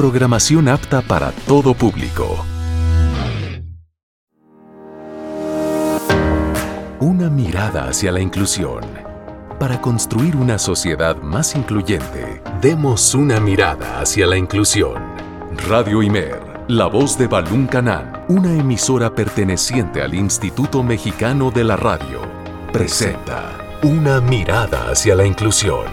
programación apta para todo público. Una mirada hacia la inclusión. Para construir una sociedad más incluyente, demos una mirada hacia la inclusión. Radio Imer, la voz de Balún Canán, una emisora perteneciente al Instituto Mexicano de la Radio, presenta Una mirada hacia la inclusión.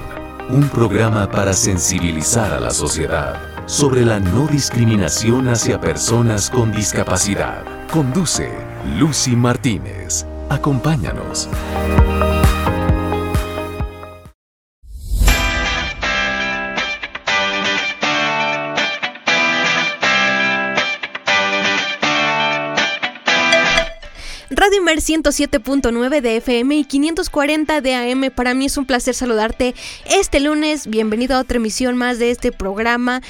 Un programa para sensibilizar a la sociedad sobre la no discriminación hacia personas con discapacidad. Conduce Lucy Martínez. Acompáñanos. Radio Imer 107.9 de FM y 540 de AM. Para mí es un placer saludarte este lunes. Bienvenido a otra emisión más de este programa.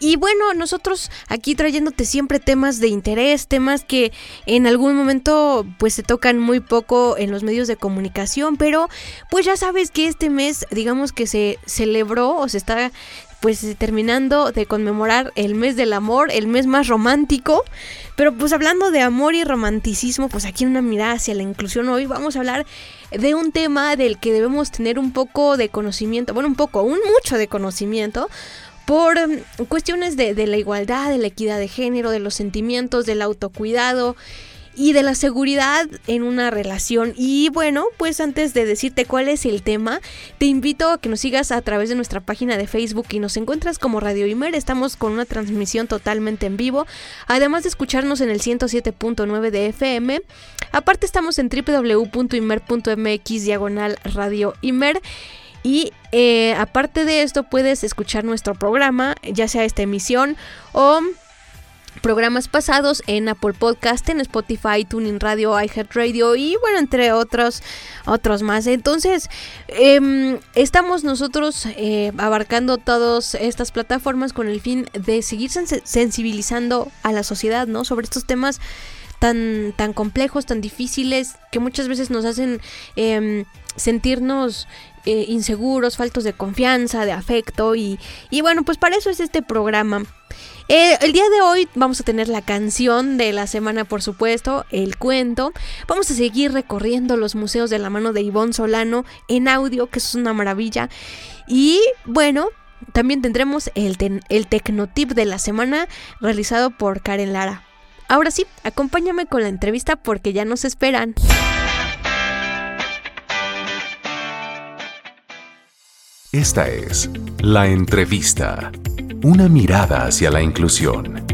Y bueno, nosotros aquí trayéndote siempre temas de interés, temas que en algún momento pues se tocan muy poco en los medios de comunicación, pero pues ya sabes que este mes digamos que se celebró o se está pues terminando de conmemorar el mes del amor, el mes más romántico. Pero pues hablando de amor y romanticismo, pues aquí en una mirada hacia la inclusión hoy vamos a hablar de un tema del que debemos tener un poco de conocimiento, bueno, un poco, un mucho de conocimiento, por em, cuestiones de, de, la igualdad, de la equidad de género, de los sentimientos, del autocuidado y de la seguridad en una relación. Y bueno, pues antes de decirte cuál es el tema, te invito a que nos sigas a través de nuestra página de Facebook y nos encuentras como Radio Imer. Estamos con una transmisión totalmente en vivo, además de escucharnos en el 107.9 de FM. Aparte estamos en www.imer.mx diagonal Radio Imer. Y eh, aparte de esto puedes escuchar nuestro programa, ya sea esta emisión o programas pasados en Apple Podcast, en Spotify, Tuning Radio, iHeartRadio y bueno, entre otros, otros más. Entonces, eh, estamos nosotros eh, abarcando todas estas plataformas con el fin de seguir sensibilizando a la sociedad, ¿no? Sobre estos temas tan, tan complejos, tan difíciles, que muchas veces nos hacen eh, sentirnos eh, inseguros, faltos de confianza, de afecto y, y, bueno, pues para eso es este programa. Eh, el día de hoy vamos a tener la canción de la semana, por supuesto, el cuento. Vamos a seguir recorriendo los museos de la mano de Ivonne Solano en audio, que es una maravilla. Y bueno, también tendremos el, el Tecnotip de la semana realizado por Karen Lara. Ahora sí, acompáñame con la entrevista porque ya nos esperan. Esta es La Entrevista, una mirada hacia la inclusión.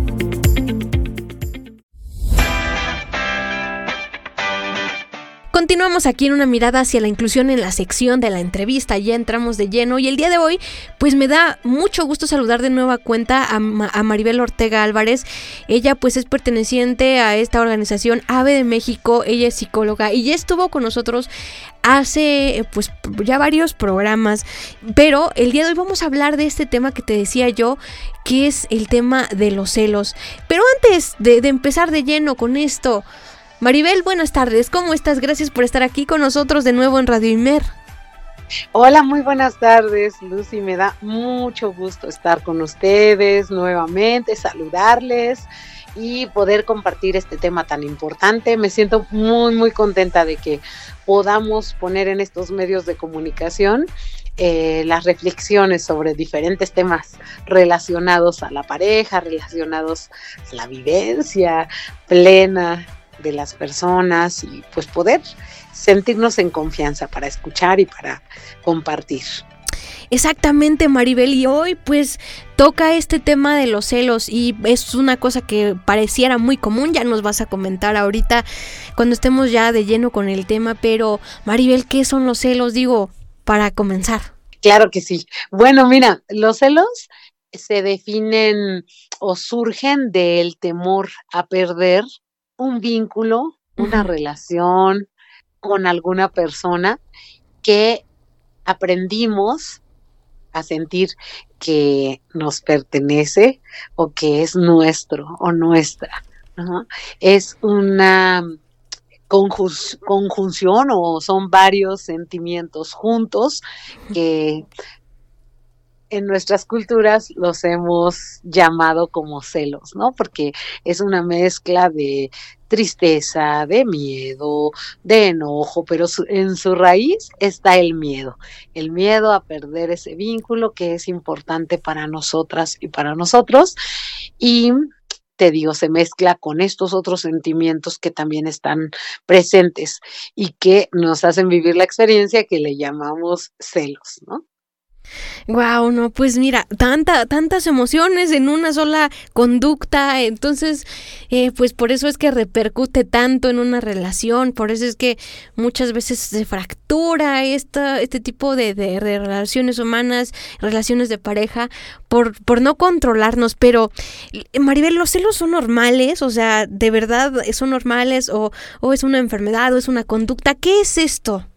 Continuamos aquí en una mirada hacia la inclusión en la sección de la entrevista, ya entramos de lleno y el día de hoy pues me da mucho gusto saludar de nueva cuenta a, a Maribel Ortega Álvarez, ella pues es perteneciente a esta organización AVE de México, ella es psicóloga y ya estuvo con nosotros hace pues ya varios programas, pero el día de hoy vamos a hablar de este tema que te decía yo, que es el tema de los celos. Pero antes de, de empezar de lleno con esto, Maribel, buenas tardes, ¿cómo estás? Gracias por estar aquí con nosotros de nuevo en Radio Imer. Hola, muy buenas tardes, Lucy. Me da mucho gusto estar con ustedes nuevamente, saludarles y poder compartir este tema tan importante. Me siento muy, muy contenta de que podamos poner en estos medios de comunicación eh, las reflexiones sobre diferentes temas relacionados a la pareja, relacionados a la vivencia plena de las personas y pues poder sentirnos en confianza para escuchar y para compartir. Exactamente, Maribel, y hoy pues toca este tema de los celos y es una cosa que pareciera muy común, ya nos vas a comentar ahorita cuando estemos ya de lleno con el tema, pero Maribel, ¿qué son los celos? Digo, para comenzar. Claro que sí. Bueno, mira, los celos se definen o surgen del temor a perder un vínculo, una relación con alguna persona que aprendimos a sentir que nos pertenece o que es nuestro o nuestra. ¿no? Es una conjunción o son varios sentimientos juntos que en nuestras culturas los hemos llamado como celos, ¿no? Porque es una mezcla de tristeza, de miedo, de enojo, pero en su raíz está el miedo, el miedo a perder ese vínculo que es importante para nosotras y para nosotros. Y te digo, se mezcla con estos otros sentimientos que también están presentes y que nos hacen vivir la experiencia que le llamamos celos, ¿no? Wow, no, pues mira, tanta, tantas emociones en una sola conducta, entonces, eh, pues por eso es que repercute tanto en una relación, por eso es que muchas veces se fractura esta, este tipo de, de, relaciones humanas, relaciones de pareja, por, por no controlarnos, pero Maribel, ¿los celos son normales? O sea, ¿de verdad son normales o, o es una enfermedad o es una conducta? ¿Qué es esto?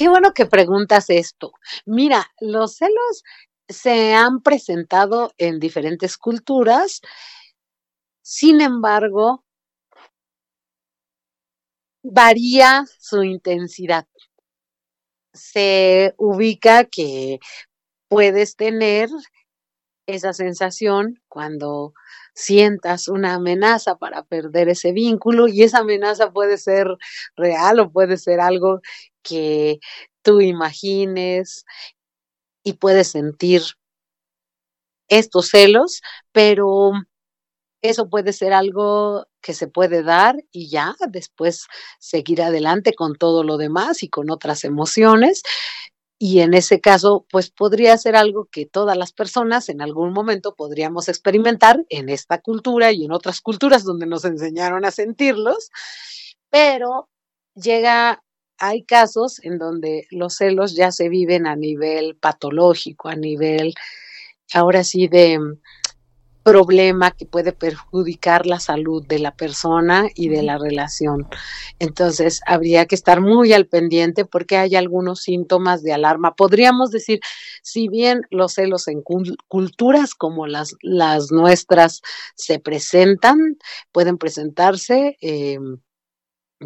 Qué bueno que preguntas esto. Mira, los celos se han presentado en diferentes culturas, sin embargo, varía su intensidad. Se ubica que puedes tener esa sensación cuando sientas una amenaza para perder ese vínculo y esa amenaza puede ser real o puede ser algo que tú imagines y puedes sentir estos celos, pero eso puede ser algo que se puede dar y ya después seguir adelante con todo lo demás y con otras emociones. Y en ese caso, pues podría ser algo que todas las personas en algún momento podríamos experimentar en esta cultura y en otras culturas donde nos enseñaron a sentirlos, pero llega hay casos en donde los celos ya se viven a nivel patológico, a nivel, ahora sí, de problema que puede perjudicar la salud de la persona y de la relación. Entonces, habría que estar muy al pendiente porque hay algunos síntomas de alarma. Podríamos decir, si bien los celos en culturas como las, las nuestras se presentan, pueden presentarse eh,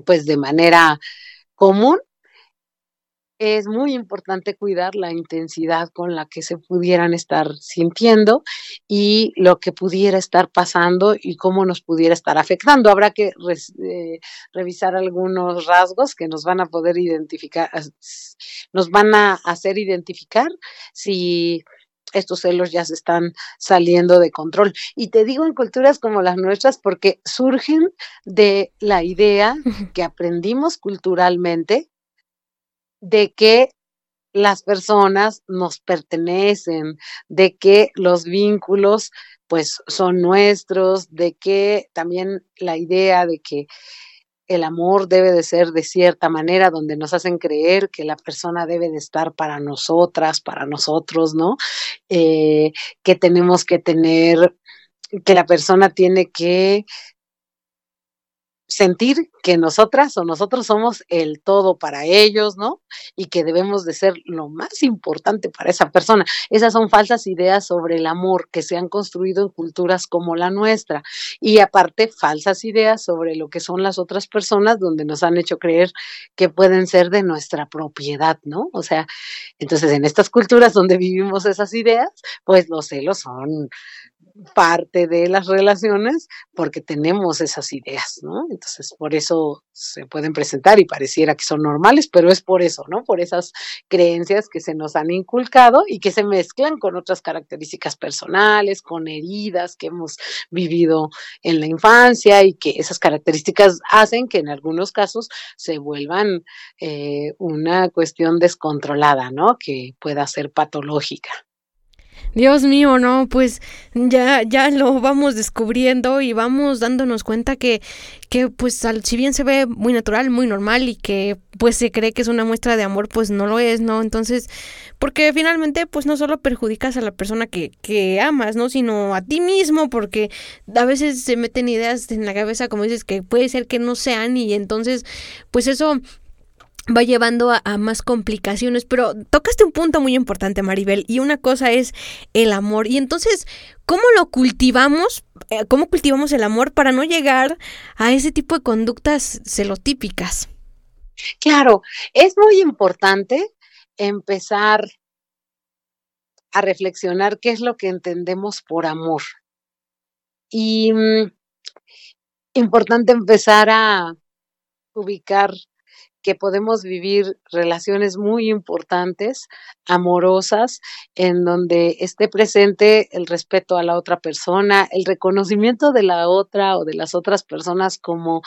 pues de manera común, es muy importante cuidar la intensidad con la que se pudieran estar sintiendo y lo que pudiera estar pasando y cómo nos pudiera estar afectando. Habrá que eh, revisar algunos rasgos que nos van a poder identificar, nos van a hacer identificar si estos celos ya se están saliendo de control. Y te digo en culturas como las nuestras porque surgen de la idea que aprendimos culturalmente de que las personas nos pertenecen, de que los vínculos pues son nuestros, de que también la idea de que el amor debe de ser de cierta manera, donde nos hacen creer que la persona debe de estar para nosotras, para nosotros, ¿no? Eh, que tenemos que tener, que la persona tiene que sentir que nosotras o nosotros somos el todo para ellos, ¿no? Y que debemos de ser lo más importante para esa persona. Esas son falsas ideas sobre el amor que se han construido en culturas como la nuestra. Y aparte, falsas ideas sobre lo que son las otras personas donde nos han hecho creer que pueden ser de nuestra propiedad, ¿no? O sea, entonces en estas culturas donde vivimos esas ideas, pues los celos son parte de las relaciones porque tenemos esas ideas, ¿no? Entonces, por eso se pueden presentar y pareciera que son normales, pero es por eso, ¿no? Por esas creencias que se nos han inculcado y que se mezclan con otras características personales, con heridas que hemos vivido en la infancia y que esas características hacen que en algunos casos se vuelvan eh, una cuestión descontrolada, ¿no? Que pueda ser patológica. Dios mío, no, pues ya, ya lo vamos descubriendo y vamos dándonos cuenta que, que pues al, si bien se ve muy natural, muy normal y que pues se cree que es una muestra de amor, pues no lo es, ¿no? Entonces, porque finalmente pues no solo perjudicas a la persona que, que amas, ¿no? Sino a ti mismo, porque a veces se meten ideas en la cabeza, como dices, que puede ser que no sean y entonces pues eso va llevando a, más complicaciones, pero tocaste un punto muy importante, Maribel, y una cosa es el amor. Y entonces, ¿cómo lo cultivamos? Eh, ¿Cómo cultivamos el amor para no llegar a ese tipo de conductas celotípicas? Claro, es muy importante empezar a reflexionar qué es lo que entendemos por amor. Y mm, importante empezar a ubicar que podemos vivir relaciones muy importantes, amorosas, en donde esté presente el respeto a la otra persona, el reconocimiento de la otra o de las otras personas como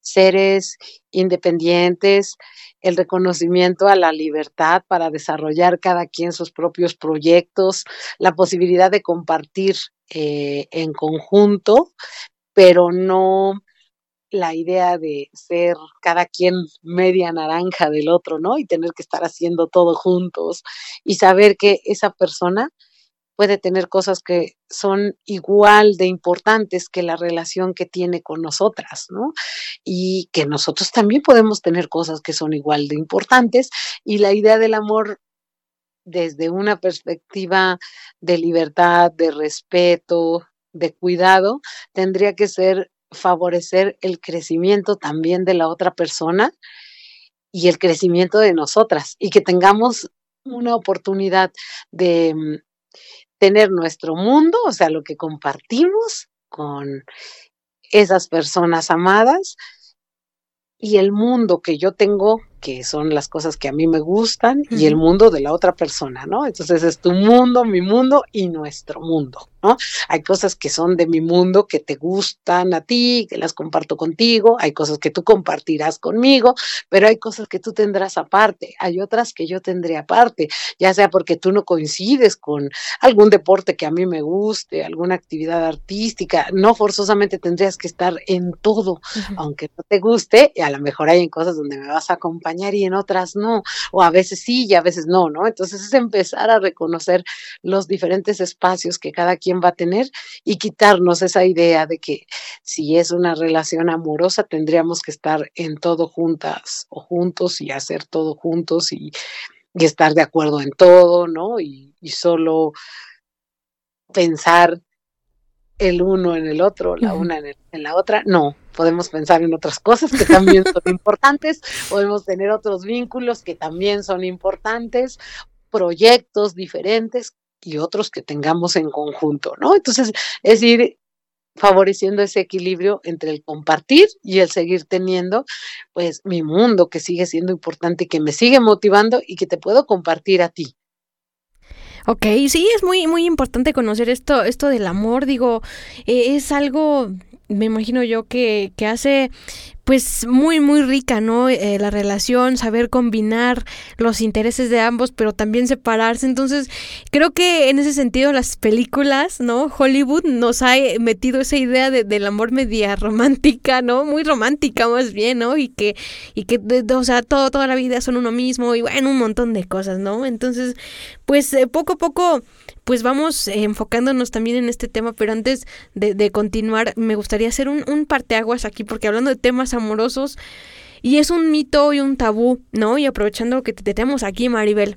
seres independientes, el reconocimiento a la libertad para desarrollar cada quien sus propios proyectos, la posibilidad de compartir eh, en conjunto, pero no la idea de ser cada quien media naranja del otro, ¿no? Y tener que estar haciendo todo juntos y saber que esa persona puede tener cosas que son igual de importantes que la relación que tiene con nosotras, ¿no? Y que nosotros también podemos tener cosas que son igual de importantes y la idea del amor desde una perspectiva de libertad, de respeto, de cuidado, tendría que ser favorecer el crecimiento también de la otra persona y el crecimiento de nosotras y que tengamos una oportunidad de mm, tener nuestro mundo, o sea, lo que compartimos con esas personas amadas y el mundo que yo tengo que son las cosas que a mí me gustan, y el mundo de la otra persona, ¿no? Entonces es tu mundo, mi mundo y nuestro mundo, ¿no? Hay cosas que son de mi mundo que te gustan a ti, que las comparto contigo, hay cosas que tú compartirás conmigo, pero hay cosas que tú tendrás aparte, hay otras que yo tendré aparte, ya sea porque tú no coincides con algún deporte que a mí me guste, alguna actividad artística, no forzosamente tendrías que estar en todo, aunque no te guste, y a lo mejor hay en cosas donde me vas a acompañar y en otras no, o a veces sí y a veces no, ¿no? Entonces es empezar a reconocer los diferentes espacios que cada quien va a tener y quitarnos esa idea de que si es una relación amorosa tendríamos que estar en todo juntas o juntos y hacer todo juntos y, estar de acuerdo en todo, ¿no? Y, y solo pensar el uno en el otro, la una en, en, la otra. No, podemos pensar en otras cosas que también son importantes, podemos tener otros vínculos que también son importantes, proyectos diferentes y otros que tengamos en conjunto, ¿no? Entonces, es ir favoreciendo ese equilibrio entre el compartir y el seguir teniendo, pues, mi mundo que sigue siendo importante, que me sigue motivando y que te puedo compartir a ti. Ok, sí, es muy, muy importante conocer esto, esto del amor, digo, eh, es algo me imagino yo que, que hace pues muy muy rica, ¿no? Eh, la relación, saber combinar los intereses de ambos, pero también separarse. Entonces, creo que en ese sentido las películas, ¿no? Hollywood nos ha metido esa idea de, del amor media romántica, ¿no? Muy romántica más bien, ¿no? Y que, y que, o sea, todo, toda la vida son uno mismo y bueno, un montón de cosas, ¿no? Entonces, pues eh, poco a poco pues vamos enfocándonos también en este tema, pero antes de, continuar, me gustaría hacer un, un parteaguas aquí, porque hablando de temas amorosos, y es un mito y un tabú, ¿no? Y aprovechando que te tenemos aquí, Maribel,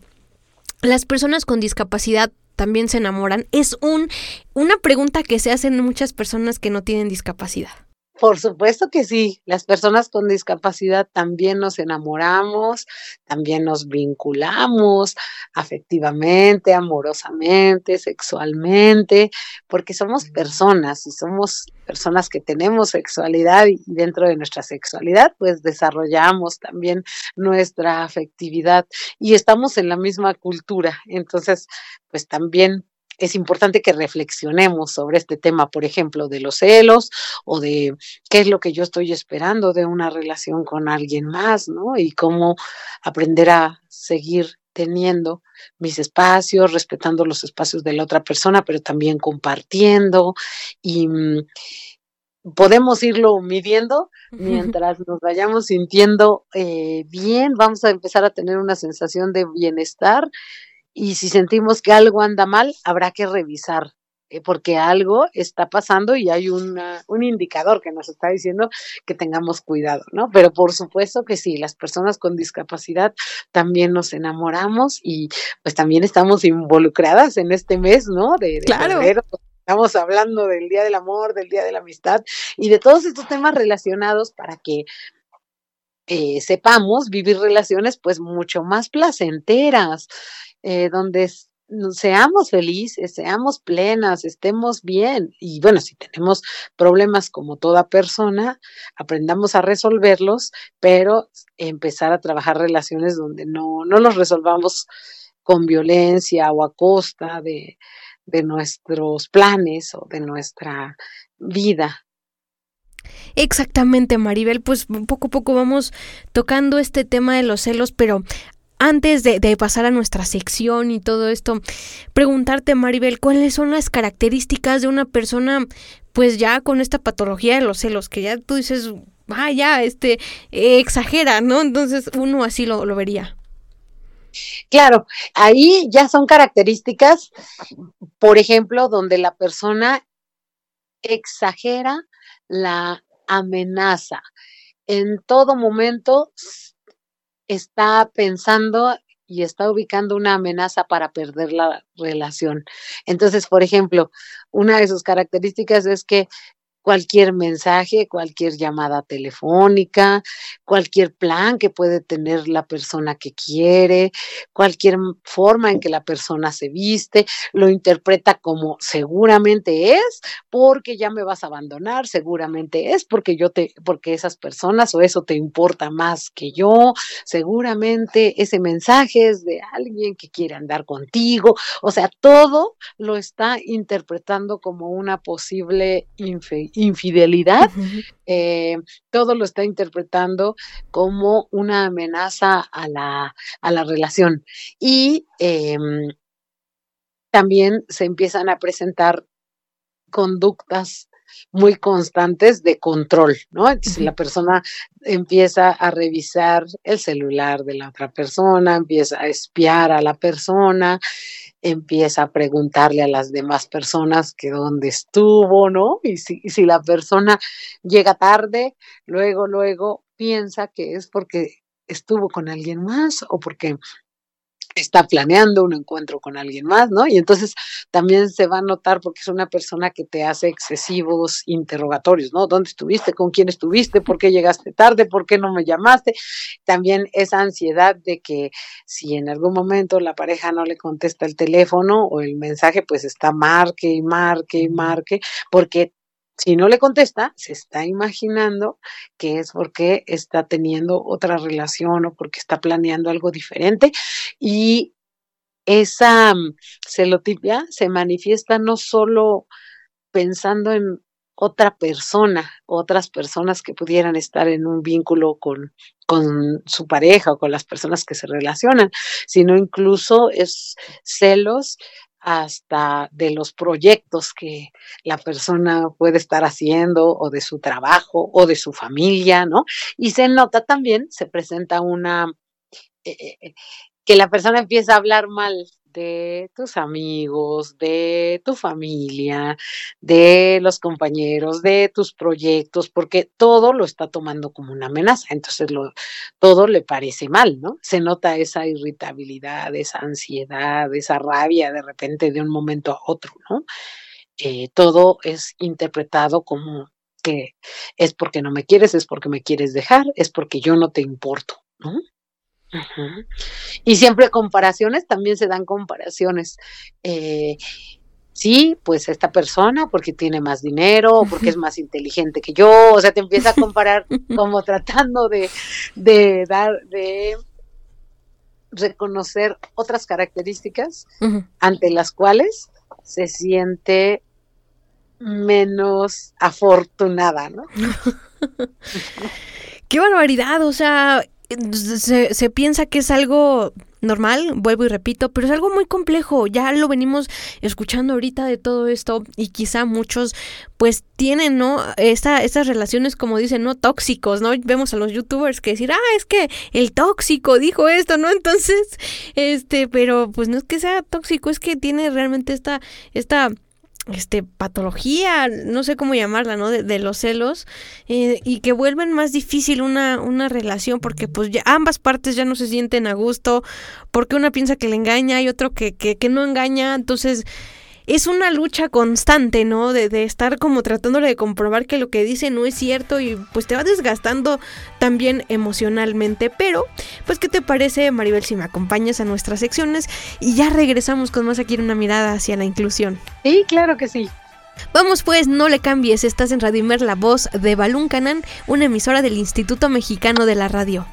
las personas con discapacidad también se enamoran. Es un, una pregunta que se hacen muchas personas que no tienen discapacidad. Por supuesto que sí, las personas con discapacidad también nos enamoramos, también nos vinculamos afectivamente, amorosamente, sexualmente, porque somos personas y somos personas que tenemos sexualidad y dentro de nuestra sexualidad pues desarrollamos también nuestra afectividad y estamos en la misma cultura, entonces pues también es importante que reflexionemos sobre este tema, por ejemplo, de los celos o de qué es lo que yo estoy esperando de una relación con alguien más, ¿no? Y cómo aprender a seguir teniendo mis espacios, respetando los espacios de la otra persona, pero también compartiendo y mm, podemos irlo midiendo mientras nos vayamos sintiendo eh, bien, vamos a empezar a tener una sensación de bienestar y si sentimos que algo anda mal, habrá que revisar, eh, porque algo está pasando y hay una, un indicador que nos está diciendo que tengamos cuidado, ¿no? Pero por supuesto que sí, las personas con discapacidad también nos enamoramos y pues también estamos involucradas en este mes, ¿no? De, claro. Estamos hablando del Día del Amor, del Día de la Amistad y de todos estos temas relacionados para que eh, sepamos vivir relaciones pues mucho más placenteras, eh, donde seamos felices, seamos plenas, estemos bien. Y bueno, si tenemos problemas como toda persona, aprendamos a resolverlos, pero empezar a trabajar relaciones donde no, no los resolvamos con violencia o a costa de, de nuestros planes o de nuestra vida. Exactamente, Maribel, pues poco a poco vamos tocando este tema de los celos, pero antes de, pasar a nuestra sección y todo esto, preguntarte, Maribel, ¿cuáles son las características de una persona, pues ya con esta patología de los celos, que ya tú dices, ah, ya, este, exagera, ¿no? Entonces uno así lo, lo vería. Claro, ahí ya son características, por ejemplo, donde la persona exagera la amenaza. En todo momento está pensando y está ubicando una amenaza para perder la relación. Entonces, por ejemplo, una de sus características es que cualquier mensaje, cualquier llamada telefónica, cualquier plan que puede tener la persona que quiere, cualquier forma en que la persona se viste, lo interpreta como seguramente es porque ya me vas a abandonar, seguramente es porque yo te porque esas personas o eso te importa más que yo, seguramente ese mensaje es de alguien que quiere andar contigo, o sea, todo lo está interpretando como una posible infe infidelidad, eh, todo lo está interpretando como una amenaza a la, a la relación. Y em, también se empiezan a presentar conductas muy constantes de control, ¿no? Si la persona empieza a revisar el celular de la otra persona, empieza a espiar a la persona, empieza a preguntarle a las demás personas que dónde estuvo, ¿no? Y si, si la persona llega tarde, luego, luego piensa que es porque estuvo con alguien más o porque está planeando un encuentro con alguien más, ¿no? Y entonces también se va a notar porque es una persona que te hace excesivos interrogatorios, ¿no? ¿Dónde estuviste? ¿Con quién estuviste? ¿Por qué llegaste tarde? ¿Por qué no me llamaste? También esa ansiedad de que si en algún momento la pareja no le contesta el teléfono o el mensaje, pues está marque y marque y marque, porque si no le contesta, se está imaginando que es porque está teniendo otra relación o porque está planeando algo diferente. Y esa mm, celotipia se manifiesta no solo pensando en otra persona, otras personas que pudieran estar en un vínculo con, con su pareja o con las personas que se relacionan, sino incluso es celos hasta de los proyectos que la persona puede estar haciendo o de su trabajo o de su familia, ¿no? Y se nota también, se presenta una, eh, eh, que la persona empieza a hablar mal de tus amigos, de tu familia, de los compañeros, de tus proyectos, porque todo lo está tomando como una amenaza, entonces lo, todo le parece mal, ¿no? Se nota esa irritabilidad, esa ansiedad, esa rabia de repente de un momento a otro, ¿no? Eh, todo es interpretado como que es porque no me quieres, es porque me quieres dejar, es porque yo no te importo, ¿no? Y siempre comparaciones, también se dan comparaciones. Eh, sí, pues esta persona porque tiene más dinero, porque es más inteligente que yo, o sea, te empieza a comparar como tratando de, de dar, de reconocer otras características ante las cuales se siente menos afortunada, ¿no? Qué barbaridad, o sea, se, se piensa que es algo normal, vuelvo y repito, pero es algo muy complejo. Ya lo venimos escuchando ahorita de todo esto y quizá muchos pues tienen, ¿no? Esta, estas relaciones como dicen, ¿no? Tóxicos, ¿no? Vemos a los youtubers que decir, ah, es que el tóxico dijo esto, ¿no? Entonces, este, pero pues no es que sea tóxico, es que tiene realmente esta, esta este patología, no sé cómo llamarla, ¿no? De, los celos eh, y que vuelven más difícil una, una relación porque pues ya ambas partes ya no se sienten a gusto porque una piensa que le engaña y otro que, que, que no engaña, entonces es una lucha constante, ¿no? De, de, estar como tratándole de comprobar que lo que dice no es cierto y pues te va desgastando también emocionalmente. Pero, pues, ¿qué te parece, Maribel, si me acompañas a nuestras secciones y ya regresamos con más aquí en una mirada hacia la inclusión? Sí, claro que sí. Vamos pues, no le cambies, estás en Radio Imer, la voz de Balún Canán, una emisora del Instituto Mexicano de la Radio.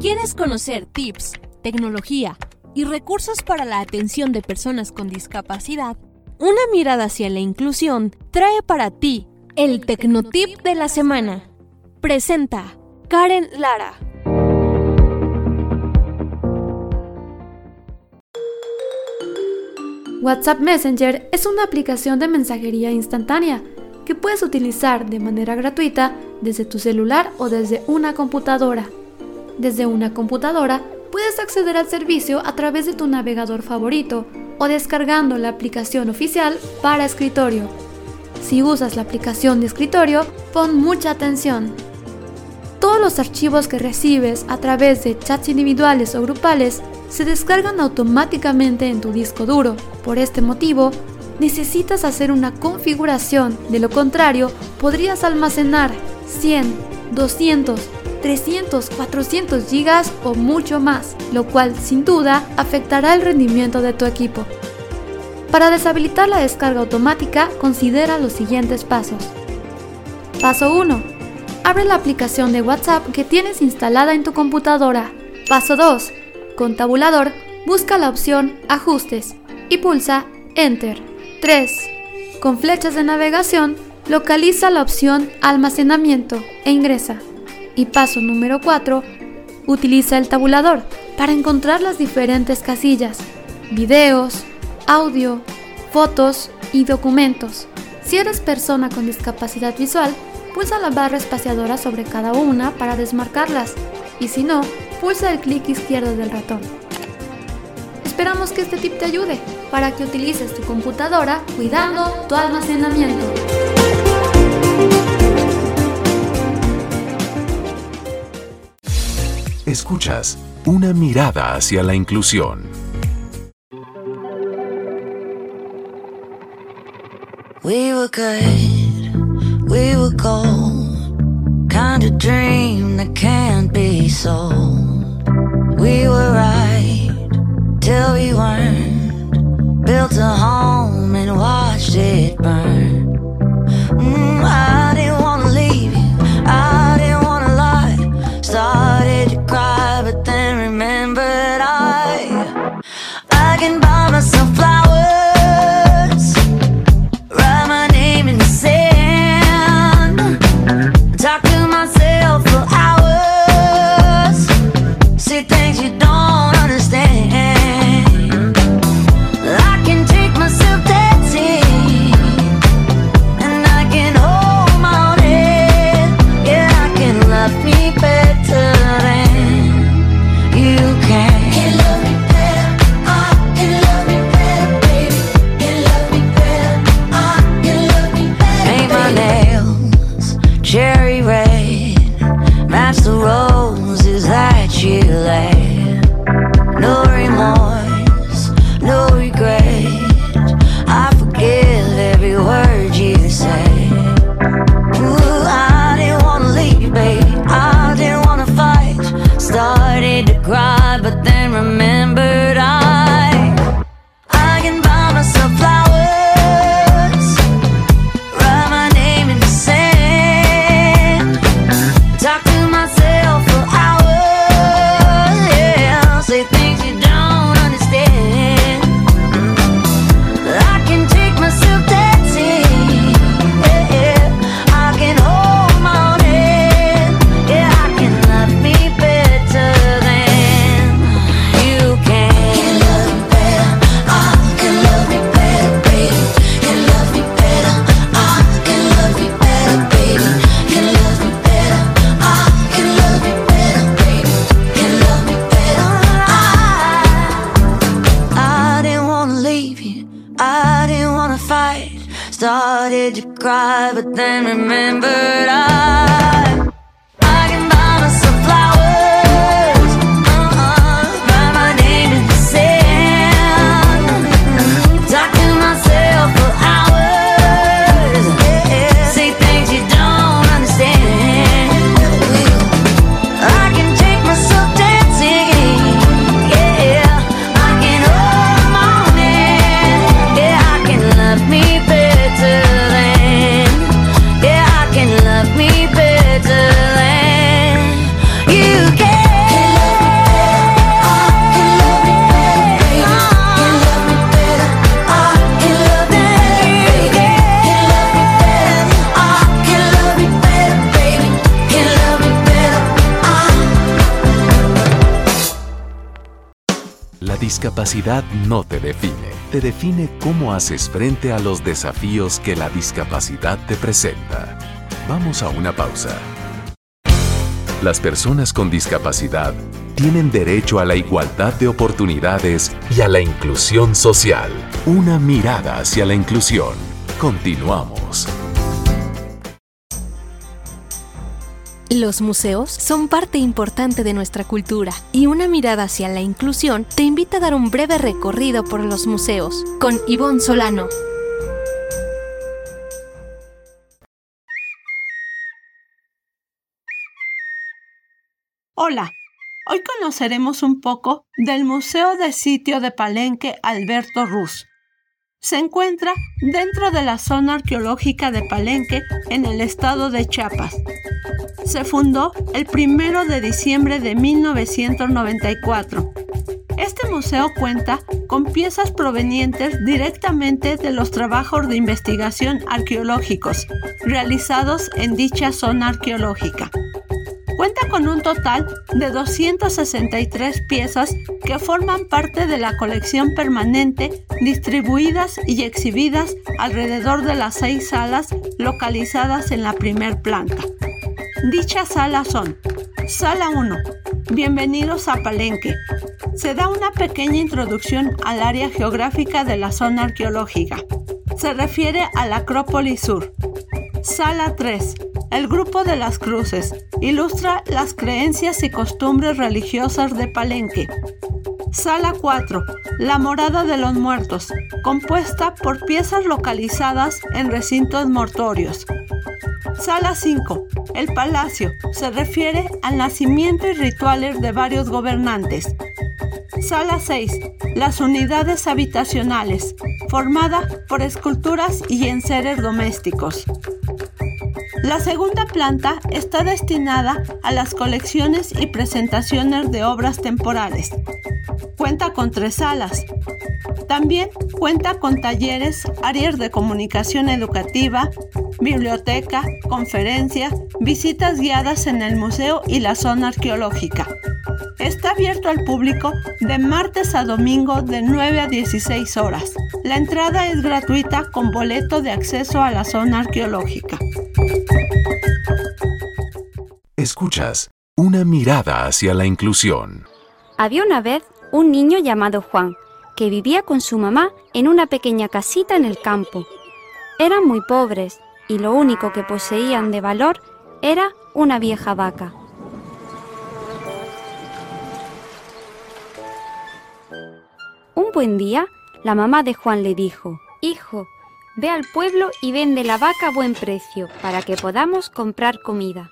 ¿Quieres conocer tips, tecnología y recursos para la atención de personas con discapacidad? Una mirada hacia la inclusión trae para ti el Tecnotip de la semana. Presenta Karen Lara. WhatsApp Messenger es una aplicación de mensajería instantánea que puedes utilizar de manera gratuita desde tu celular o desde una computadora. Desde una computadora puedes acceder al servicio a través de tu navegador favorito o descargando la aplicación oficial para escritorio. Si usas la aplicación de escritorio, pon mucha atención. Todos los archivos que recibes a través de chats individuales o grupales se descargan automáticamente en tu disco duro. Por este motivo, necesitas hacer una configuración, de lo contrario, podrías almacenar 100, 200, 300, 400 gigas o mucho más, lo cual sin duda afectará el rendimiento de tu equipo. Para deshabilitar la descarga automática, considera los siguientes pasos. Paso 1. Abre la aplicación de WhatsApp que tienes instalada en tu computadora. Paso 2. Con tabulador, busca la opción Ajustes y pulsa Enter. 3. Con flechas de navegación, localiza la opción Almacenamiento e ingresa. Y paso número 4. Utiliza el tabulador para encontrar las diferentes casillas, videos, audio, fotos y documentos. Si eres persona con discapacidad visual, pulsa la barra espaciadora sobre cada una para desmarcarlas y si no, pulsa el clic izquierdo del ratón. Esperamos que este tip te ayude para que utilices tu computadora cuidando tu almacenamiento. Escuchas una mirada hacia la inclusión. We were good, we were gold. Kind of dream that can't be sold. We were right till we weren't. Built a home and watched it burn. Mm, discapacidad no te define, te define cómo haces frente a los desafíos que la discapacidad te presenta. Vamos a una pausa. Las personas con discapacidad tienen derecho a la igualdad de oportunidades y a la inclusión social. Una mirada hacia la inclusión. Continuamos. Los museos son parte importante de nuestra cultura y una mirada hacia la inclusión te invita a dar un breve recorrido por los museos con Ivonne Solano. Hola, hoy conoceremos un poco del Museo de Sitio de Palenque Alberto Ruz. Se encuentra dentro de la zona arqueológica de Palenque en el estado de Chiapas se fundó el 1 de diciembre de 1994. Este museo cuenta con piezas provenientes directamente de los trabajos de investigación arqueológicos realizados en dicha zona arqueológica. Cuenta con un total de 263 piezas que forman parte de la colección permanente distribuidas y exhibidas alrededor de las seis salas localizadas en la primer planta. Dichas salas son Sala 1. Bienvenidos a Palenque. Se da una pequeña introducción al área geográfica de la zona arqueológica. Se refiere a la Acrópolis Sur. Sala 3. El grupo de las cruces. Ilustra las creencias y costumbres religiosas de Palenque. Sala 4. La morada de los muertos, compuesta por piezas localizadas en recintos mortorios. Sala 5. El palacio se refiere al nacimiento y rituales de varios gobernantes. Sala 6. Las unidades habitacionales, formada por esculturas y enseres domésticos. La segunda planta está destinada a las colecciones y presentaciones de obras temporales. Cuenta con tres salas. También cuenta con talleres, áreas de comunicación educativa, biblioteca, conferencias, visitas guiadas en el museo y la zona arqueológica. Está abierto al público de martes a domingo de 9 a 16 horas. La entrada es gratuita con boleto de acceso a la zona arqueológica. Escuchas una mirada hacia la inclusión. Había una vez un niño llamado Juan que vivía con su mamá en una pequeña casita en el campo. Eran muy pobres y lo único que poseían de valor era una vieja vaca. Un buen día, la mamá de Juan le dijo, Hijo, ve al pueblo y vende la vaca a buen precio para que podamos comprar comida.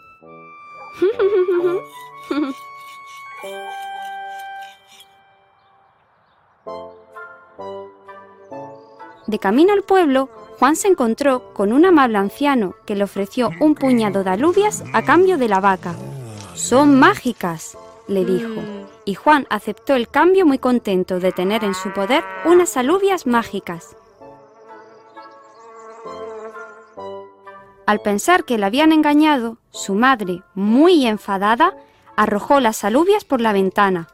De camino al pueblo, Juan se encontró con un amable anciano que le ofreció un puñado de alubias a cambio de la vaca. Son mágicas, le dijo, y Juan aceptó el cambio muy contento de tener en su poder unas alubias mágicas. Al pensar que le habían engañado, su madre, muy enfadada, arrojó las alubias por la ventana.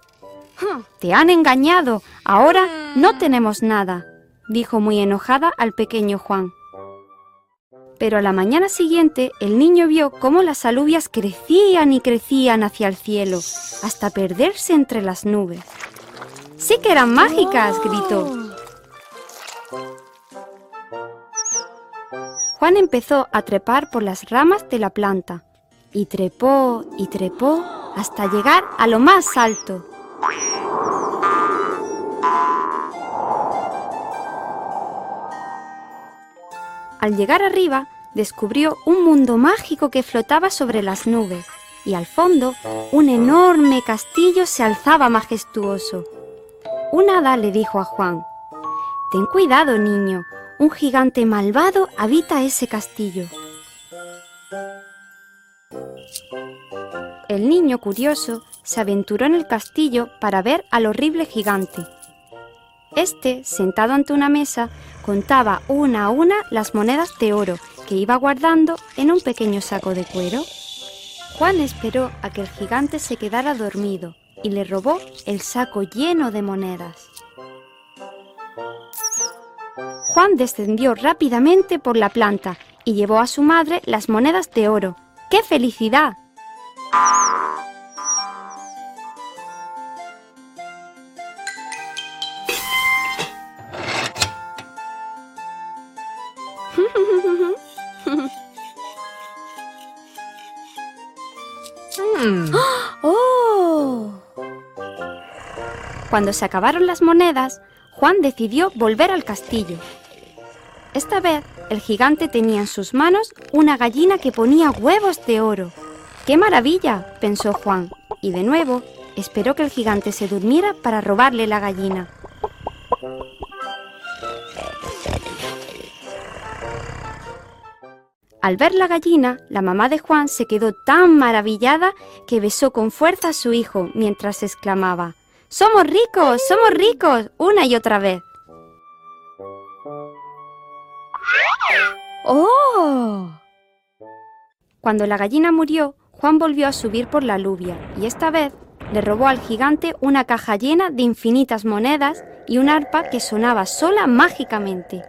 Te han engañado, ahora no tenemos nada dijo muy enojada al pequeño Juan. Pero a la mañana siguiente el niño vio cómo las alubias crecían y crecían hacia el cielo, hasta perderse entre las nubes. Sí que eran mágicas, gritó. Juan empezó a trepar por las ramas de la planta y trepó y trepó hasta llegar a lo más alto. Al llegar arriba, descubrió un mundo mágico que flotaba sobre las nubes y al fondo un enorme castillo se alzaba majestuoso. Un hada le dijo a Juan, Ten cuidado, niño, un gigante malvado habita ese castillo. El niño curioso se aventuró en el castillo para ver al horrible gigante. Este, sentado ante una mesa, contaba una a una las monedas de oro que iba guardando en un pequeño saco de cuero. Juan esperó a que el gigante se quedara dormido y le robó el saco lleno de monedas. Juan descendió rápidamente por la planta y llevó a su madre las monedas de oro. ¡Qué felicidad! Cuando se acabaron las monedas, Juan decidió volver al castillo. Esta vez, el gigante tenía en sus manos una gallina que ponía huevos de oro. ¡Qué maravilla! pensó Juan, y de nuevo esperó que el gigante se durmiera para robarle la gallina. Al ver la gallina, la mamá de Juan se quedó tan maravillada que besó con fuerza a su hijo mientras exclamaba, ¡Somos ricos! ¡Somos ricos! una y otra vez. ¡Oh! Cuando la gallina murió, Juan volvió a subir por la lluvia y esta vez le robó al gigante una caja llena de infinitas monedas y un arpa que sonaba sola mágicamente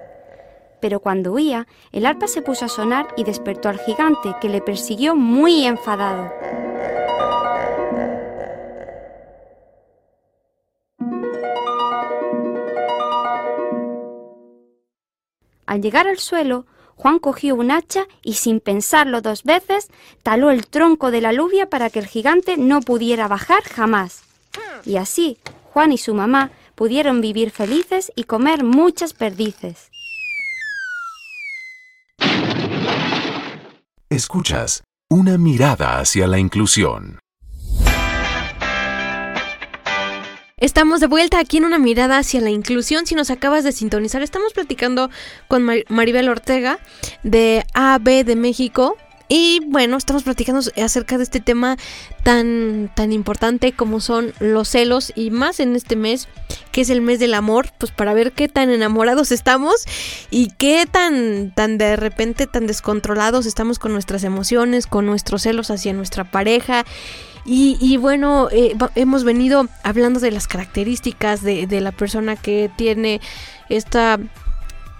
pero cuando huía, el arpa se puso a sonar y despertó al gigante, que le persiguió muy enfadado. Al llegar al suelo, Juan cogió un hacha y sin pensarlo dos veces, taló el tronco de la lluvia para que el gigante no pudiera bajar jamás. Y así, Juan y su mamá pudieron vivir felices y comer muchas perdices. Escuchas una mirada hacia la inclusión. Estamos de vuelta aquí en una mirada hacia la inclusión. Si nos acabas de sintonizar, estamos platicando con Maribel Ortega de AB de México. Y bueno, estamos platicando acerca de este tema tan, tan importante como son los celos y más en este mes, que es el mes del amor, pues para ver qué tan enamorados estamos y qué tan, tan de repente, tan descontrolados estamos con nuestras emociones, con nuestros celos hacia nuestra pareja. Y, bueno, eh, hemos venido hablando de las características de, de la persona que tiene esta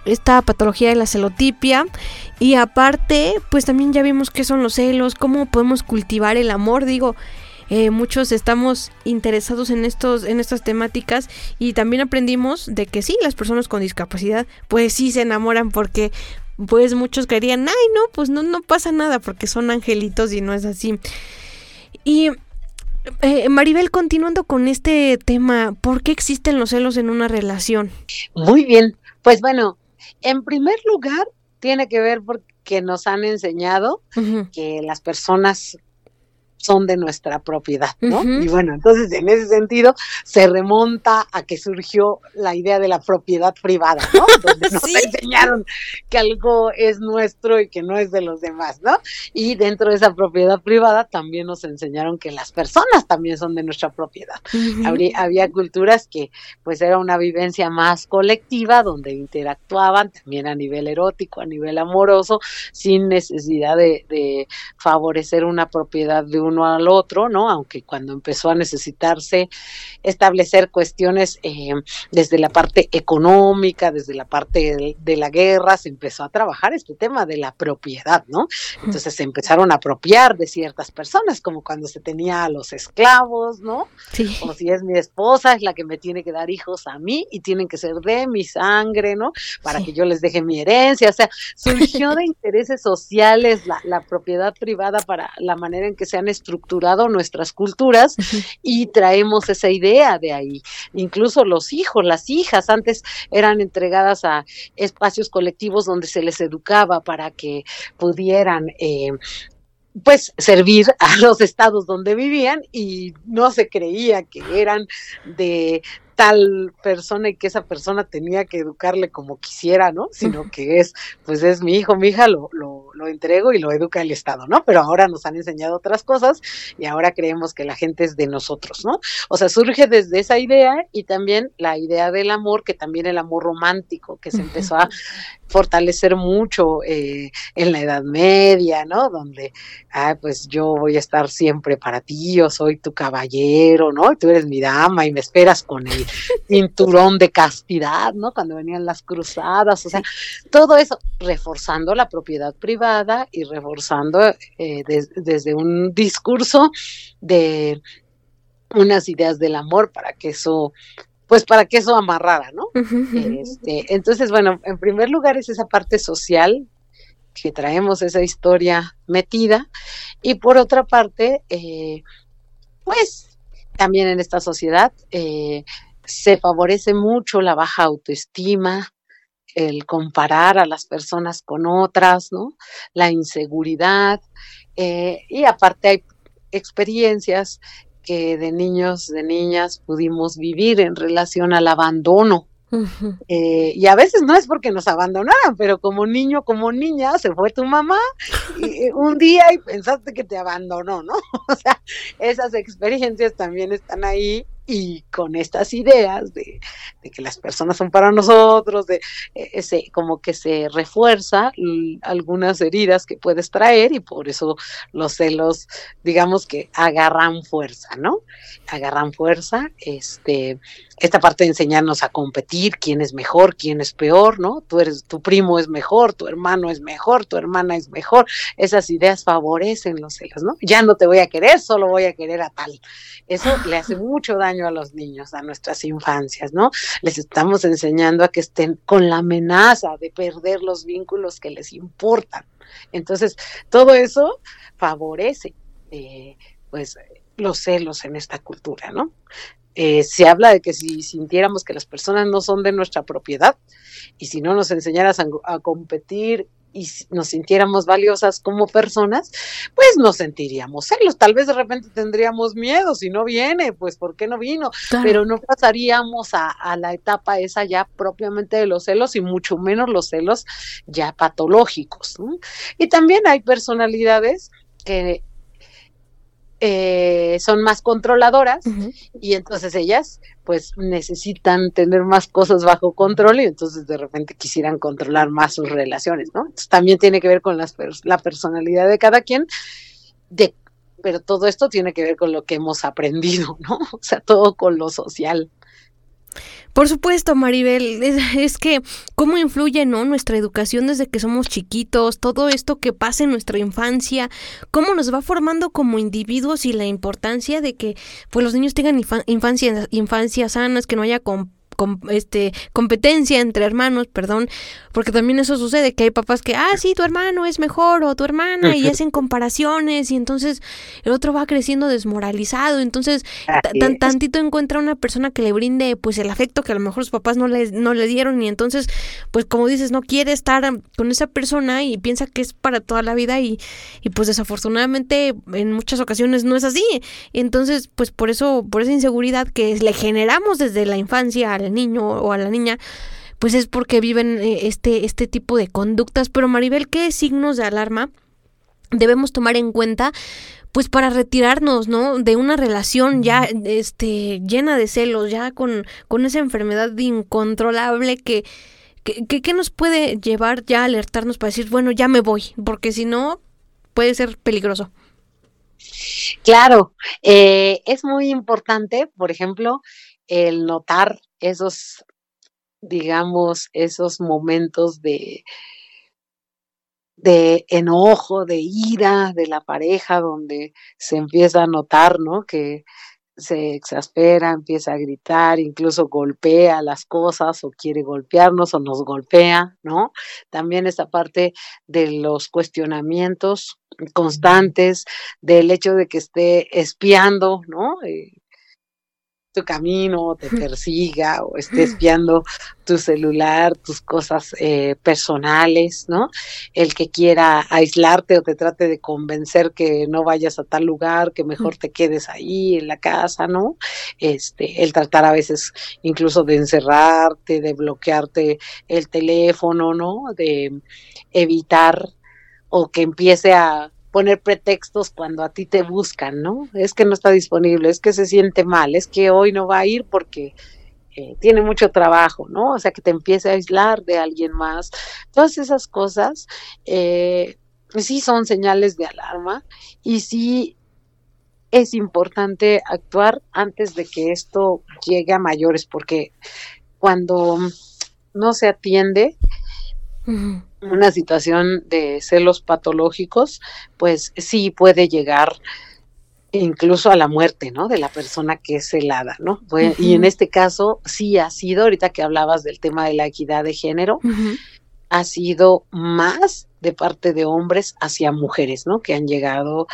esta patología de la celotipia. Y aparte pues también ya vimos qué son los celos, cómo podemos cultivar el amor, digo, eh, muchos estamos interesados en estos en estas temáticas y también aprendimos de que sí las personas con discapacidad pues sí se enamoran porque pues muchos querían ay no pues no no pasa nada porque son angelitos y no es así y eh, Maribel, continuando con este tema, ¿por qué existen los celos en una relación? Muy bien, pues bueno, en primer lugar, tiene que ver porque nos han enseñado que las personas son de nuestra propiedad, ¿no? Y bueno, entonces en ese sentido se remonta a que surgió la idea de la propiedad privada, ¿no? Donde nos enseñaron que algo es nuestro y que no es de los demás, ¿no? Y dentro de esa propiedad privada también nos enseñaron que las personas también son de nuestra propiedad. había culturas que pues era una vivencia más colectiva donde interactuaban también a nivel erótico, a nivel amoroso, sin necesidad de, de favorecer una propiedad de un uno al otro, ¿no? Aunque cuando empezó a necesitarse establecer cuestiones eh, desde la parte económica, desde la parte de, la guerra, se empezó a trabajar este tema de la propiedad, ¿no? Entonces se empezaron a apropiar de ciertas personas, como cuando se tenía a los esclavos, ¿no? Sí. O si es mi esposa, es la que me tiene que dar hijos a mí y tienen que ser de mi sangre, ¿no? Para que yo les deje mi herencia. O sea, surgió de intereses sociales la, la propiedad privada para la manera en que se han estructurado nuestras culturas y traemos esa idea de ahí. Incluso los hijos, las hijas antes eran entregadas a espacios colectivos donde se les educaba para que pudieran eh, pues servir a los estados donde vivían y no se creía que eran de tal persona y que esa persona tenía que educarle como quisiera, ¿no? Sino que es, pues es mi hijo, mi hija, lo, lo, lo, entrego y lo educa el Estado, ¿no? Pero ahora nos han enseñado otras cosas y ahora creemos que la gente es de nosotros, ¿no? O sea, surge desde esa idea y también la idea del amor, que también el amor romántico, que se empezó a fortalecer mucho eh, en la Edad Media, ¿no? Donde, ah, pues yo voy a estar siempre para ti, yo soy tu caballero, ¿no? Y tú eres mi dama y me esperas con el cinturón de castidad, ¿no? Cuando venían las cruzadas, o sea, todo eso, reforzando la propiedad privada y reforzando eh, desde un discurso de unas ideas del amor para que eso pues para que eso amarrara, ¿no? Este, entonces, bueno, en primer lugar es esa parte social que traemos esa historia metida y por otra parte, eh, pues también en esta sociedad eh, se favorece mucho la baja autoestima, el comparar a las personas con otras, ¿no? La inseguridad eh, y aparte hay experiencias que de niños, de niñas pudimos vivir en relación al abandono. Eh, y a veces no es porque nos abandonaran, pero como niño, como niña, se fue tu mamá y, un día y pensaste que te abandonó, ¿no? O sea, esas experiencias también están ahí y con estas ideas de, que las personas son para nosotros, de e, ese, como que se refuerza algunas heridas que puedes traer y por eso los celos, digamos que agarran fuerza, ¿no? Agarran fuerza, este, esta parte de enseñarnos a competir, quién es mejor, quién es peor, ¿no? Tú eres, tu primo es mejor, tu hermano es mejor, tu hermana es mejor, esas ideas favorecen los celos, ¿no? Ya no te voy a querer, solo voy a querer a tal. Eso le hace mucho daño a los niños, a nuestras infancias, ¿no? Les estamos enseñando a que estén con la amenaza de perder los vínculos que les importan. Entonces, todo eso favorece, eh, pues, los celos en esta cultura, ¿no? Eh, se habla de que si sintiéramos que las personas no son de nuestra propiedad y si no nos enseñaras a competir y nos sintiéramos valiosas como personas, pues nos sentiríamos celos. Tal vez de repente tendríamos miedo, si no viene, pues ¿por qué no vino? Pero no pasaríamos a, a, la etapa esa ya propiamente de los celos y mucho menos los celos ya patológicos. Y también hay personalidades que eh, son más controladoras y entonces ellas pues necesitan tener más cosas bajo control y entonces de repente quisieran controlar más sus relaciones, ¿no? Entonces, también tiene que ver con las, la personalidad de cada quien, de, pero todo esto tiene que ver con lo que hemos aprendido, ¿no? O sea, todo con lo social. Por supuesto, Maribel, es, que cómo influye, ¿no? Nuestra educación desde que somos chiquitos, todo esto que pasa en nuestra infancia, cómo nos va formando como individuos y la importancia de que pues los niños tengan infancia, sanas, que no haya este, competencia entre hermanos, perdón, porque también eso sucede, que hay papás que, ah, sí, tu hermano es mejor o tu hermana y hacen comparaciones y entonces el otro va creciendo desmoralizado, entonces tan, tantito encuentra una persona que le brinde pues el afecto que a lo mejor los papás no le, no le dieron y entonces pues como dices, no quiere estar con esa persona y piensa que es para toda la vida y, y pues desafortunadamente en muchas ocasiones no es así, entonces pues por eso, por esa inseguridad que le generamos desde la infancia al niño o a la niña, pues es porque viven eh, este, este tipo de conductas. Pero Maribel, ¿qué signos de alarma debemos tomar en cuenta? pues para retirarnos, ¿no? De una relación ya este, llena de celos, ya con, con esa enfermedad incontrolable que, que, que, nos puede llevar ya a alertarnos para decir, bueno, ya me voy, porque si no, puede ser peligroso. Claro, eh, es muy importante, por ejemplo, el notar esos, digamos, esos momentos de, de enojo, de ira de la pareja, donde se empieza a notar, ¿no? Que se exaspera, empieza a gritar, incluso golpea las cosas o quiere golpearnos o nos golpea, ¿no? También esta parte de los cuestionamientos constantes, del hecho de que esté espiando, ¿no? Eh, tu camino, te persiga o esté espiando tu celular, tus cosas eh, personales, ¿no? El que quiera aislarte o te trate de convencer que no vayas a tal lugar, que mejor te quedes ahí en la casa, ¿no? Este, el tratar a veces incluso de encerrarte, de bloquearte el teléfono, ¿no? De evitar o que empiece a poner pretextos cuando a ti te buscan, ¿no? Es que no está disponible, es que se siente mal, es que hoy no va a ir porque eh, tiene mucho trabajo, ¿no? O sea, que te empiece a aislar de alguien más. Todas esas cosas eh, sí son señales de alarma y sí es importante actuar antes de que esto llegue a mayores, porque cuando no se atiende, una situación de celos patológicos, pues sí puede llegar incluso a la muerte, ¿no? De la persona que es celada, ¿no? Y en este caso sí ha sido, ahorita que hablabas del tema de la equidad de género, ha sido más de parte de hombres hacia mujeres, ¿no? Que han llegado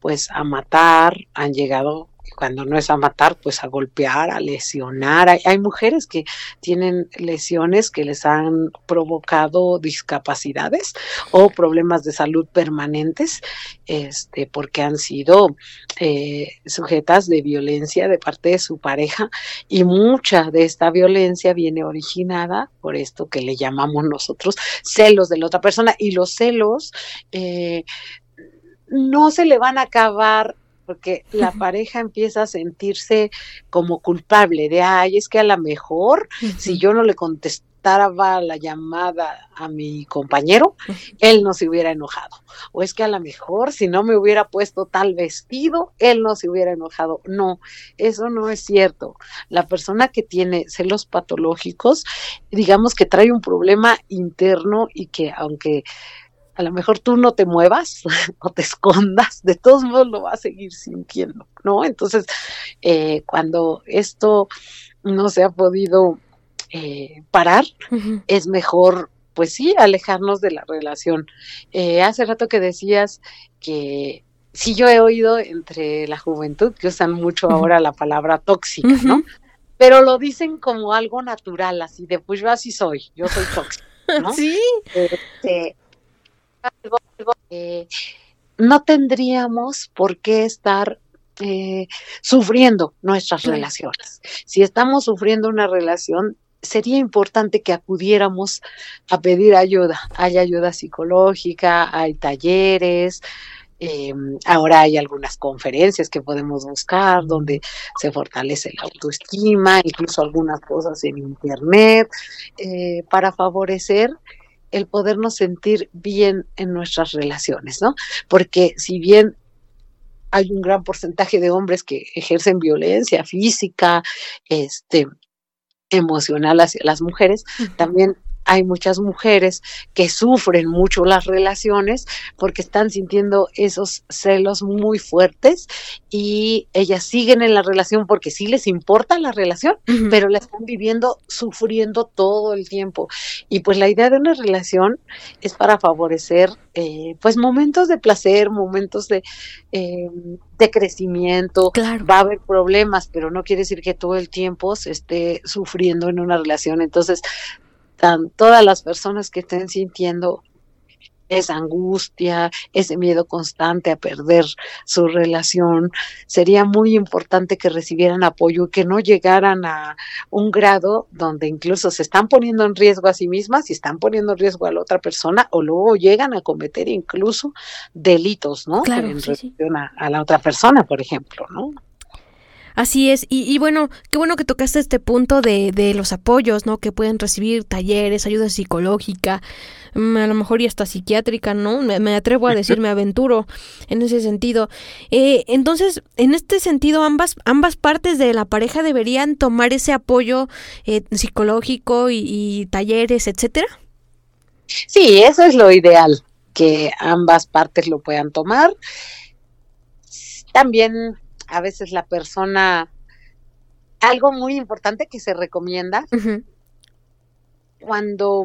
pues a matar, han llegado cuando no es a matar, pues a golpear, a lesionar. Hay, mujeres que tienen lesiones que les han provocado discapacidades o problemas de salud permanentes, este, porque han sido eh, sujetas de violencia de parte de su pareja y mucha de esta violencia viene originada por esto que le llamamos nosotros celos de la otra persona y los celos eh, no se le van a acabar porque la pareja empieza a sentirse como culpable de, ay, es que a lo mejor si yo no le contestaba la llamada a mi compañero, él no se hubiera enojado. O es que a lo mejor si no me hubiera puesto tal vestido, él no se hubiera enojado. No, eso no es cierto. La persona que tiene celos patológicos, digamos que trae un problema interno y que aunque a lo mejor tú no te muevas o te escondas, de todos modos lo vas a seguir sintiendo, ¿no? Entonces, eh, cuando esto no se ha podido eh, parar, es mejor, pues sí, alejarnos de la relación. Eh, hace rato que decías que sí yo he oído entre la juventud que usan mucho ahora la palabra tóxica, ¿no? Pero lo dicen como algo natural, así de, pues yo así soy, yo soy tóxica, ¿no? Sí. Este, no tendríamos por qué estar eh, sufriendo nuestras relaciones. Si estamos sufriendo una relación, sería importante que acudiéramos a pedir ayuda. Hay ayuda psicológica, hay talleres, em, ahora hay algunas conferencias que podemos buscar donde se fortalece la autoestima, incluso algunas cosas en internet, eh, para favorecer el podernos sentir bien en nuestras relaciones, ¿no? Porque si bien hay un gran porcentaje de hombres que ejercen violencia física, este, emocional hacia las mujeres, también hay muchas mujeres que sufren mucho las relaciones porque están sintiendo esos celos muy fuertes y ellas siguen en la relación porque sí les importa la relación, pero la están viviendo sufriendo todo el tiempo. Y pues la idea de una relación es para favorecer eh, pues momentos de placer, momentos de, eh, de crecimiento. Va a haber problemas, pero no quiere decir que todo el tiempo se esté sufriendo en una relación. Entonces, todas las personas que estén sintiendo esa angustia, ese miedo constante a perder su relación, sería muy importante que recibieran apoyo y que no llegaran a un grado donde incluso se están poniendo en riesgo a sí mismas y están poniendo en riesgo a la otra persona o luego llegan a cometer incluso delitos, ¿no? en relación A, a la otra persona, por ejemplo, ¿no? Así es, y, bueno, qué bueno que tocaste este punto de, de, los apoyos, ¿no? Que pueden recibir talleres, ayuda psicológica, mm, a lo mejor y hasta psiquiátrica, ¿no? Me, atrevo a decir, me aventuro en ese sentido. Eh, entonces, en este sentido, ambas, ambas partes de la pareja deberían tomar ese apoyo eh, psicológico y, y talleres, etcétera. Sí, eso es lo ideal, que ambas partes lo puedan tomar. También a veces la persona, algo muy importante que se recomienda, cuando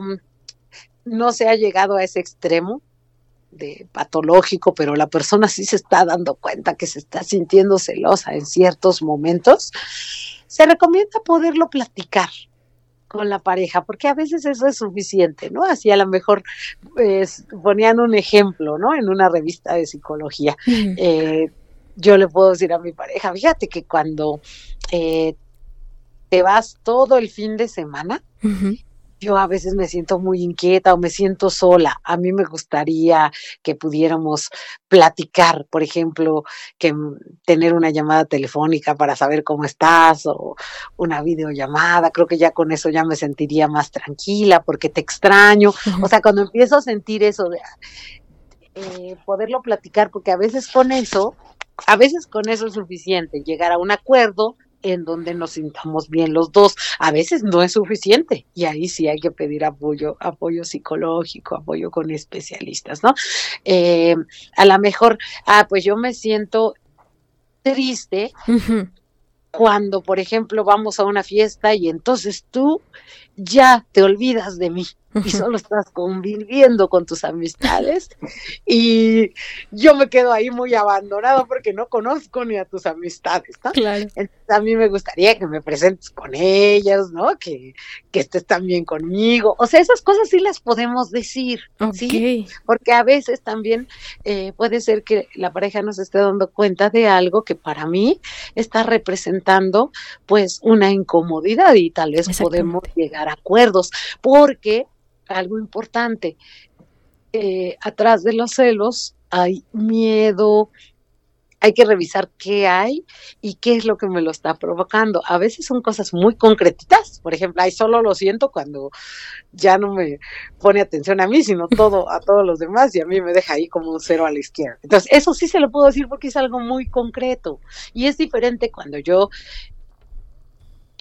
no se ha llegado a ese extremo de patológico, pero la persona sí se está dando cuenta que se está sintiendo celosa en ciertos momentos, se recomienda poderlo platicar con la pareja, porque a veces eso es suficiente, ¿no? Así a lo mejor pues, ponían un ejemplo, ¿no? En una revista de psicología. Eh, yo le puedo decir a mi pareja, fíjate que cuando eh, te vas todo el fin de semana, yo a veces me siento muy inquieta o me siento sola. A mí me gustaría que pudiéramos platicar, por ejemplo, que tener una llamada telefónica para saber cómo estás o una videollamada. Creo que ya con eso ya me sentiría más tranquila porque te extraño. O sea, cuando empiezo a sentir eso de eh, poderlo platicar, porque a veces con eso, a veces con eso es suficiente, llegar a un acuerdo en donde nos sintamos bien los dos. A veces no es suficiente y ahí sí hay que pedir apoyo, apoyo psicológico, apoyo con especialistas, ¿no? Eh, a lo mejor, ah, pues yo me siento triste cuando, por ejemplo, vamos a una fiesta y entonces tú ya te olvidas de mí y solo estás conviviendo con tus amistades y yo me quedo ahí muy abandonado porque no conozco ni a tus amistades, ¿no? Claro. Entonces a mí me gustaría que me presentes con ellas, ¿no? Que, que estés también conmigo. O sea, esas cosas sí las podemos decir, ¿sí? Porque a veces también eh, puede ser que la pareja nos esté dando cuenta de algo que para mí está representando pues una incomodidad y tal vez podemos llegar a acuerdos porque algo importante. Eh, atrás de los celos hay miedo, hay que revisar qué hay y qué es lo que me lo está provocando. A veces son cosas muy concretitas, por ejemplo, ahí solo lo siento cuando ya no me pone atención a mí, sino todo a todos los demás y a mí me deja ahí como un cero a la izquierda. Entonces, eso sí se lo puedo decir porque es algo muy concreto y es diferente cuando yo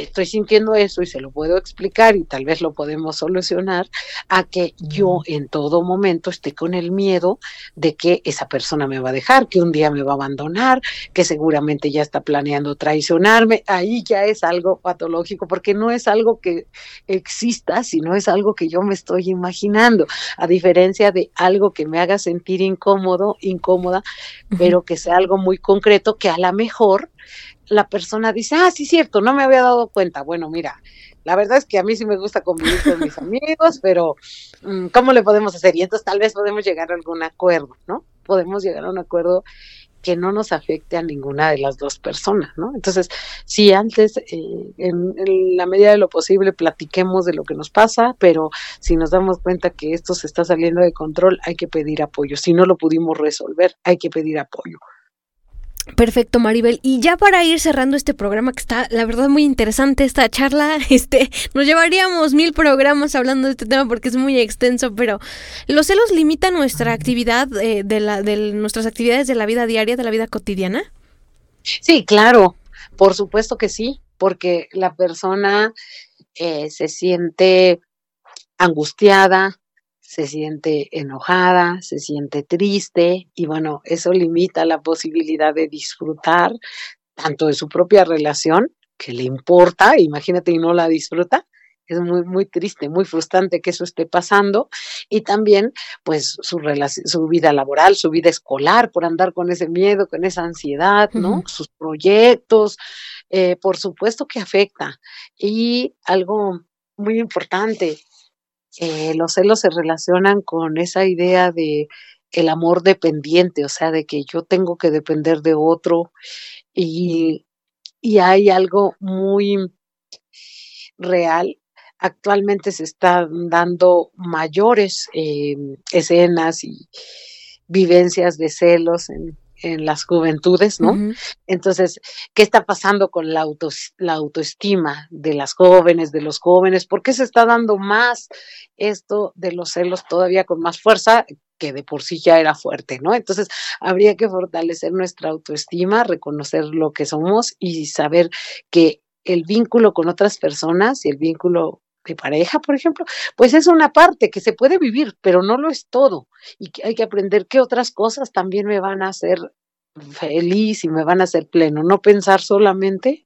estoy sintiendo eso y se lo puedo explicar y tal vez lo podemos solucionar, a que yo en todo momento esté con el miedo de que esa persona me va a dejar, que un día me va a abandonar, que seguramente ya está planeando traicionarme. Ahí ya es algo patológico porque no es algo que exista, sino es algo que yo me estoy imaginando, a diferencia de algo que me haga sentir incómodo, incómoda, pero que sea algo muy concreto que a lo mejor la persona dice, ah, sí, cierto, no me había dado cuenta. Bueno, mira, la verdad es que a mí sí me gusta convivir con mis amigos, pero mm, ¿cómo le podemos hacer? Y entonces tal vez podemos llegar a algún acuerdo, ¿no? Podemos llegar a un acuerdo que no nos afecte a ninguna de las dos personas, ¿no? Entonces, si antes, eh, en, en, la medida de lo posible, platiquemos de lo que nos pasa, pero si nos damos cuenta que esto se está saliendo de control, hay que pedir apoyo. Si no lo pudimos resolver, hay que pedir apoyo. Perfecto, Maribel. Y ya para ir cerrando este programa que está, la verdad, muy interesante esta charla, este, nos llevaríamos mil programas hablando de este tema porque es muy extenso, pero ¿los celos limitan nuestra actividad eh, de, la, de nuestras actividades de la vida diaria, de la vida cotidiana? Sí, claro, por supuesto que sí, porque la persona eh, se siente angustiada, se siente enojada, se siente triste y bueno, eso limita la posibilidad de disfrutar tanto de su propia relación, que le importa, imagínate y no la disfruta, es muy, muy triste, muy frustrante que eso esté pasando y también pues su, su vida laboral, su vida escolar por andar con ese miedo, con esa ansiedad, ¿no? Sus proyectos, eh, por supuesto que afecta. Y algo muy importante, eh, los celos se relacionan con esa idea de el amor dependiente, o sea, de que yo tengo que depender de otro y, y hay algo muy real. Actualmente se están dando mayores eh, escenas y vivencias de celos en, en las juventudes, ¿no? Entonces, ¿qué está pasando con la, la autoestima de las jóvenes, de los jóvenes? ¿Por qué se está dando más esto de los celos todavía con más fuerza? que de por sí ya era fuerte, ¿no? Entonces, habría que fortalecer nuestra autoestima, reconocer lo que somos y saber que el vínculo con otras personas y el vínculo de pareja, por ejemplo, pues es una parte que se puede vivir, pero no lo es todo. Y hay que aprender qué otras cosas también me van a hacer feliz y me van a hacer pleno. No pensar solamente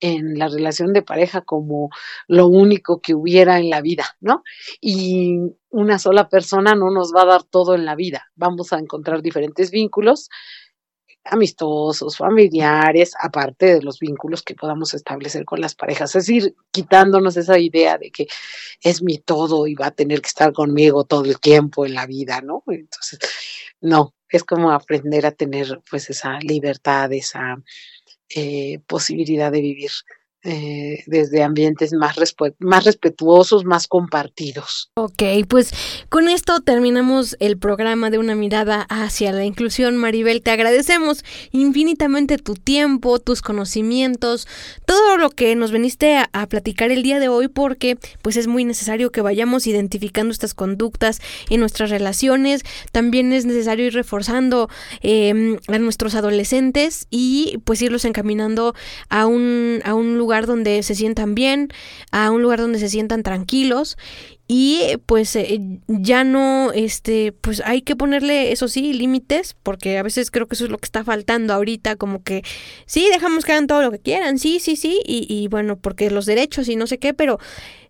en la relación de pareja como lo único que hubiera en la vida, ¿no? Y una sola persona no nos va a dar todo en la vida. Vamos a encontrar diferentes vínculos amistosos, familiares, aparte de los vínculos que podamos establecer con las parejas. Es decir, quitándonos esa idea de que es mi todo y va a tener que estar conmigo todo el tiempo en la vida, ¿no? Entonces, no, es como aprender a tener pues esa libertad, esa eh, posibilidad de vivir eh, desde ambientes más, más respetuosos, más compartidos. Ok, pues con esto terminamos el programa de una mirada hacia la inclusión. Maribel, te agradecemos infinitamente tu tiempo, tus conocimientos, todo lo que nos veniste a, platicar el día de hoy porque pues es muy necesario que vayamos identificando estas conductas en nuestras relaciones. También es necesario ir reforzando em, a nuestros adolescentes y pues irlos encaminando a un, a un lugar lugar donde se sientan bien, a un lugar donde se sientan tranquilos y pues eh, ya no este pues hay que ponerle eso sí límites porque a veces creo que eso es lo que está faltando ahorita como que sí dejamos que hagan todo lo que quieran sí sí sí y, y bueno porque los derechos y no sé qué pero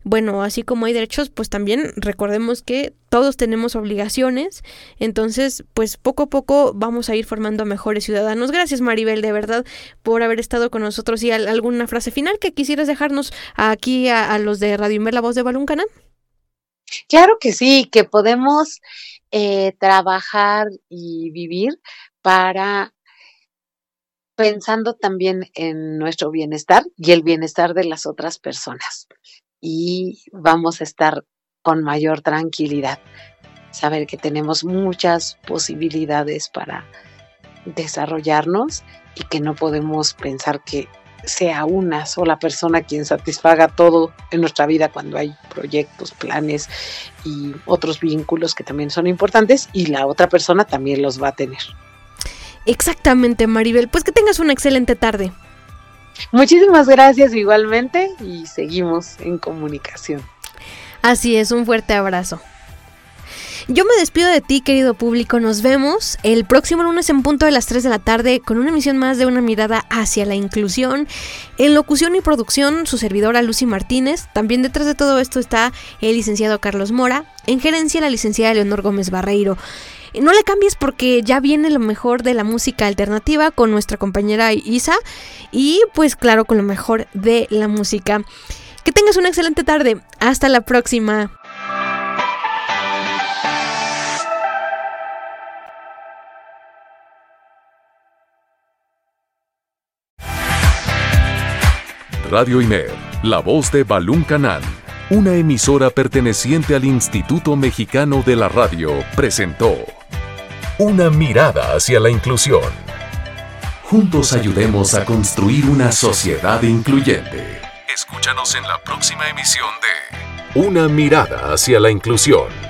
bueno así como hay derechos pues también recordemos que todos tenemos obligaciones. Entonces pues poco a poco vamos a ir formando mejores ciudadanos. Gracias Maribel de verdad por haber estado con nosotros. Y alguna frase final que quisieras dejarnos aquí a, los de Radio Inver la voz de Baluncana Claro que sí, que podemos eh, trabajar y vivir para pensando también en nuestro bienestar y el bienestar de las otras personas. Y vamos a estar con mayor tranquilidad, saber que tenemos muchas posibilidades para desarrollarnos y que no podemos pensar que sea una sola persona quien satisfaga todo en nuestra vida cuando hay proyectos, planes y otros vínculos que también son importantes y la otra persona también los va a tener. Exactamente, Maribel. Pues que tengas una excelente tarde. Muchísimas gracias igualmente y seguimos en comunicación. Así es, un fuerte abrazo. Yo me despido de ti, querido público. Nos vemos el próximo lunes en punto de las 3 de la tarde con una emisión más de una mirada hacia la inclusión. En locución y producción, su servidora Lucy Martínez. También detrás de todo esto está el licenciado Carlos Mora. En gerencia, la licenciada Leonor Gómez Barreiro. No le cambies porque ya viene lo mejor de la música alternativa con nuestra compañera Isa y pues claro con lo mejor de la música. Que tengas una excelente tarde. Hasta la próxima. Radio IMER, la voz de Balún Canán, una emisora perteneciente al Instituto Mexicano de la Radio, presentó Una mirada hacia la inclusión. Juntos ayudemos a construir una sociedad incluyente. Escúchanos en la próxima emisión de Una mirada hacia la inclusión.